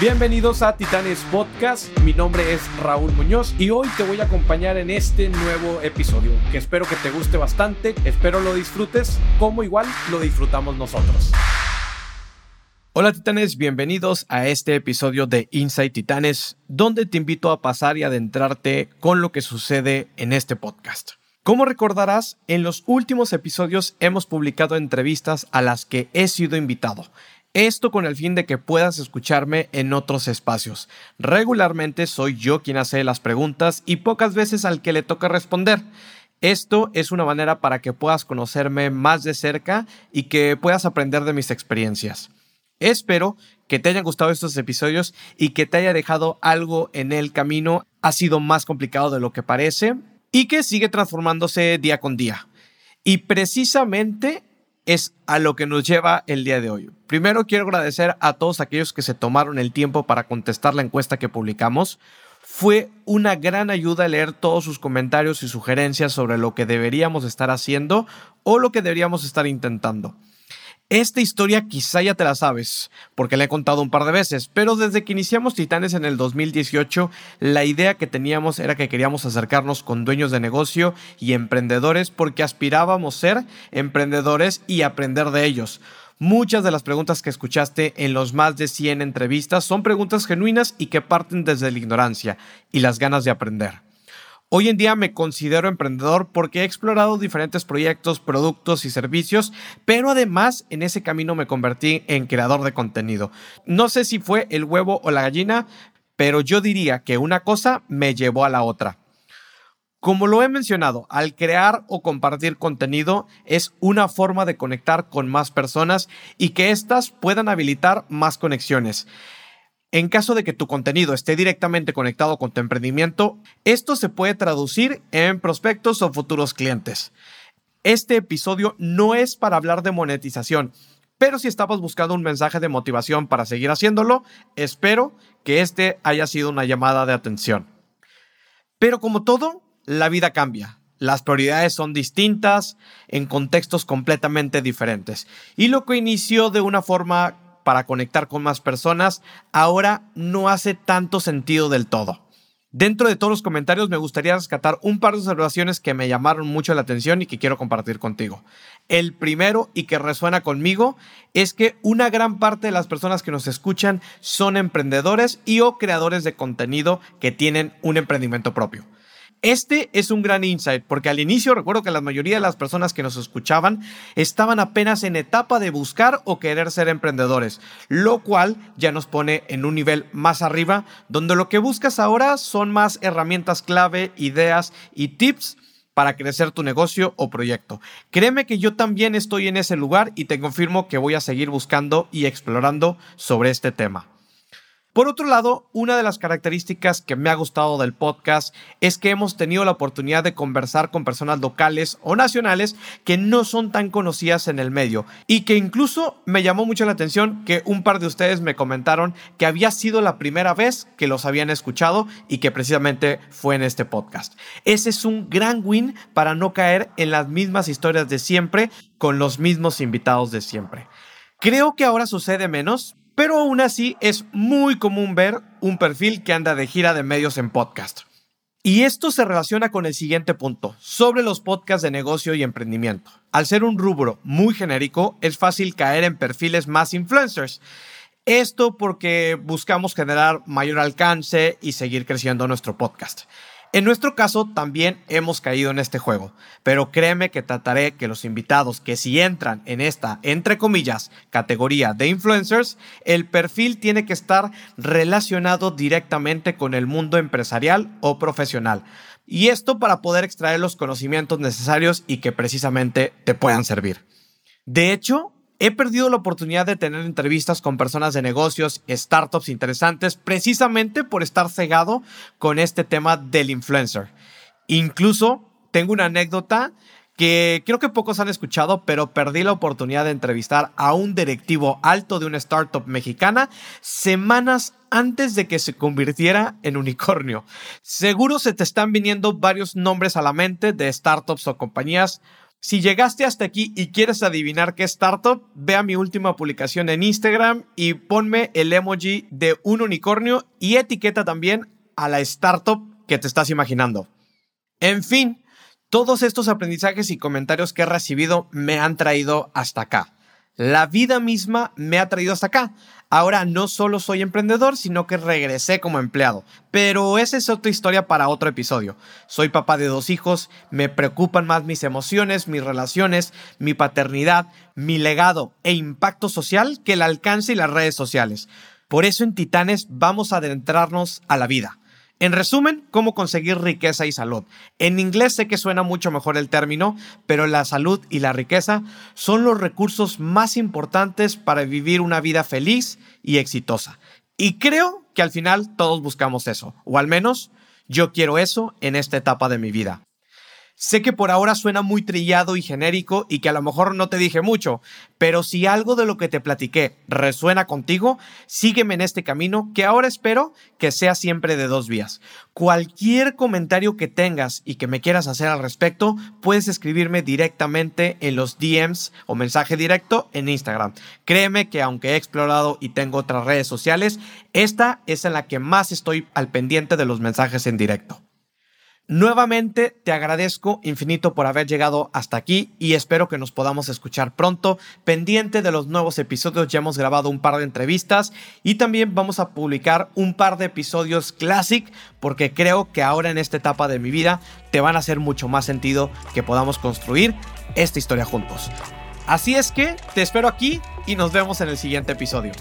Bienvenidos a Titanes Podcast, mi nombre es Raúl Muñoz y hoy te voy a acompañar en este nuevo episodio que espero que te guste bastante, espero lo disfrutes como igual lo disfrutamos nosotros. Hola Titanes, bienvenidos a este episodio de Inside Titanes, donde te invito a pasar y adentrarte con lo que sucede en este podcast. Como recordarás, en los últimos episodios hemos publicado entrevistas a las que he sido invitado esto con el fin de que puedas escucharme en otros espacios. Regularmente soy yo quien hace las preguntas y pocas veces al que le toca responder. Esto es una manera para que puedas conocerme más de cerca y que puedas aprender de mis experiencias. Espero que te hayan gustado estos episodios y que te haya dejado algo en el camino. Ha sido más complicado de lo que parece y que sigue transformándose día con día. Y precisamente es a lo que nos lleva el día de hoy. Primero quiero agradecer a todos aquellos que se tomaron el tiempo para contestar la encuesta que publicamos. Fue una gran ayuda leer todos sus comentarios y sugerencias sobre lo que deberíamos estar haciendo o lo que deberíamos estar intentando. Esta historia quizá ya te la sabes, porque la he contado un par de veces, pero desde que iniciamos Titanes en el 2018, la idea que teníamos era que queríamos acercarnos con dueños de negocio y emprendedores porque aspirábamos ser emprendedores y aprender de ellos. Muchas de las preguntas que escuchaste en los más de 100 entrevistas son preguntas genuinas y que parten desde la ignorancia y las ganas de aprender. Hoy en día me considero emprendedor porque he explorado diferentes proyectos, productos y servicios, pero además en ese camino me convertí en creador de contenido. No sé si fue el huevo o la gallina, pero yo diría que una cosa me llevó a la otra. Como lo he mencionado, al crear o compartir contenido es una forma de conectar con más personas y que éstas puedan habilitar más conexiones. En caso de que tu contenido esté directamente conectado con tu emprendimiento, esto se puede traducir en prospectos o futuros clientes. Este episodio no es para hablar de monetización, pero si estabas buscando un mensaje de motivación para seguir haciéndolo, espero que este haya sido una llamada de atención. Pero como todo, la vida cambia. Las prioridades son distintas en contextos completamente diferentes. Y lo que inició de una forma para conectar con más personas, ahora no hace tanto sentido del todo. Dentro de todos los comentarios me gustaría rescatar un par de observaciones que me llamaron mucho la atención y que quiero compartir contigo. El primero y que resuena conmigo es que una gran parte de las personas que nos escuchan son emprendedores y o creadores de contenido que tienen un emprendimiento propio. Este es un gran insight porque al inicio recuerdo que la mayoría de las personas que nos escuchaban estaban apenas en etapa de buscar o querer ser emprendedores, lo cual ya nos pone en un nivel más arriba donde lo que buscas ahora son más herramientas clave, ideas y tips para crecer tu negocio o proyecto. Créeme que yo también estoy en ese lugar y te confirmo que voy a seguir buscando y explorando sobre este tema. Por otro lado, una de las características que me ha gustado del podcast es que hemos tenido la oportunidad de conversar con personas locales o nacionales que no son tan conocidas en el medio y que incluso me llamó mucho la atención que un par de ustedes me comentaron que había sido la primera vez que los habían escuchado y que precisamente fue en este podcast. Ese es un gran win para no caer en las mismas historias de siempre con los mismos invitados de siempre. Creo que ahora sucede menos, pero aún así es muy común ver un perfil que anda de gira de medios en podcast. Y esto se relaciona con el siguiente punto, sobre los podcasts de negocio y emprendimiento. Al ser un rubro muy genérico, es fácil caer en perfiles más influencers. Esto porque buscamos generar mayor alcance y seguir creciendo nuestro podcast. En nuestro caso también hemos caído en este juego, pero créeme que trataré que los invitados que si entran en esta, entre comillas, categoría de influencers, el perfil tiene que estar relacionado directamente con el mundo empresarial o profesional. Y esto para poder extraer los conocimientos necesarios y que precisamente te puedan servir. De hecho, He perdido la oportunidad de tener entrevistas con personas de negocios, startups interesantes, precisamente por estar cegado con este tema del influencer. Incluso tengo una anécdota que creo que pocos han escuchado, pero perdí la oportunidad de entrevistar a un directivo alto de una startup mexicana semanas antes de que se convirtiera en unicornio. Seguro se te están viniendo varios nombres a la mente de startups o compañías Si llegaste hasta aquí y quieres adivinar qué startup, ve a mi última publicación en Instagram y ponme el emoji de un unicornio y etiqueta también a la startup que te estás imaginando. En fin, todos estos aprendizajes y comentarios que he recibido me han traído hasta acá. La vida misma me ha traído hasta acá. Ahora no solo soy emprendedor, sino que regresé como empleado. Pero esa es otra historia para otro episodio. Soy papá de dos hijos, me preocupan más mis emociones, mis relaciones, mi paternidad, mi legado e impacto social que el alcance y las redes sociales. Por eso en Titanes vamos a adentrarnos a la vida en resumen, cómo conseguir riqueza y salud. En inglés sé que suena mucho mejor el término, pero la salud y la riqueza son los recursos más importantes para vivir una vida feliz y exitosa. Y creo que al final todos buscamos eso, o al menos yo quiero eso en esta etapa de mi vida. Sé que por ahora suena muy trillado y genérico y que a lo mejor no te dije mucho, pero si algo de lo que te platiqué resuena contigo, sígueme en este camino que ahora espero que sea siempre de dos vías. Cualquier comentario que tengas y que me quieras hacer al respecto, puedes escribirme directamente en los DMs o mensaje directo en Instagram. Créeme que aunque he explorado y tengo otras redes sociales, esta es en la que más estoy al pendiente de los mensajes en directo. Nuevamente te agradezco infinito por haber llegado hasta aquí y espero que nos podamos escuchar pronto. Pendiente de los nuevos episodios, ya hemos grabado un par de entrevistas y también vamos a publicar un par de episodios classic porque creo que ahora en esta etapa de mi vida te van a hacer mucho más sentido que podamos construir esta historia juntos. Así es que te espero aquí y nos vemos en el siguiente episodio.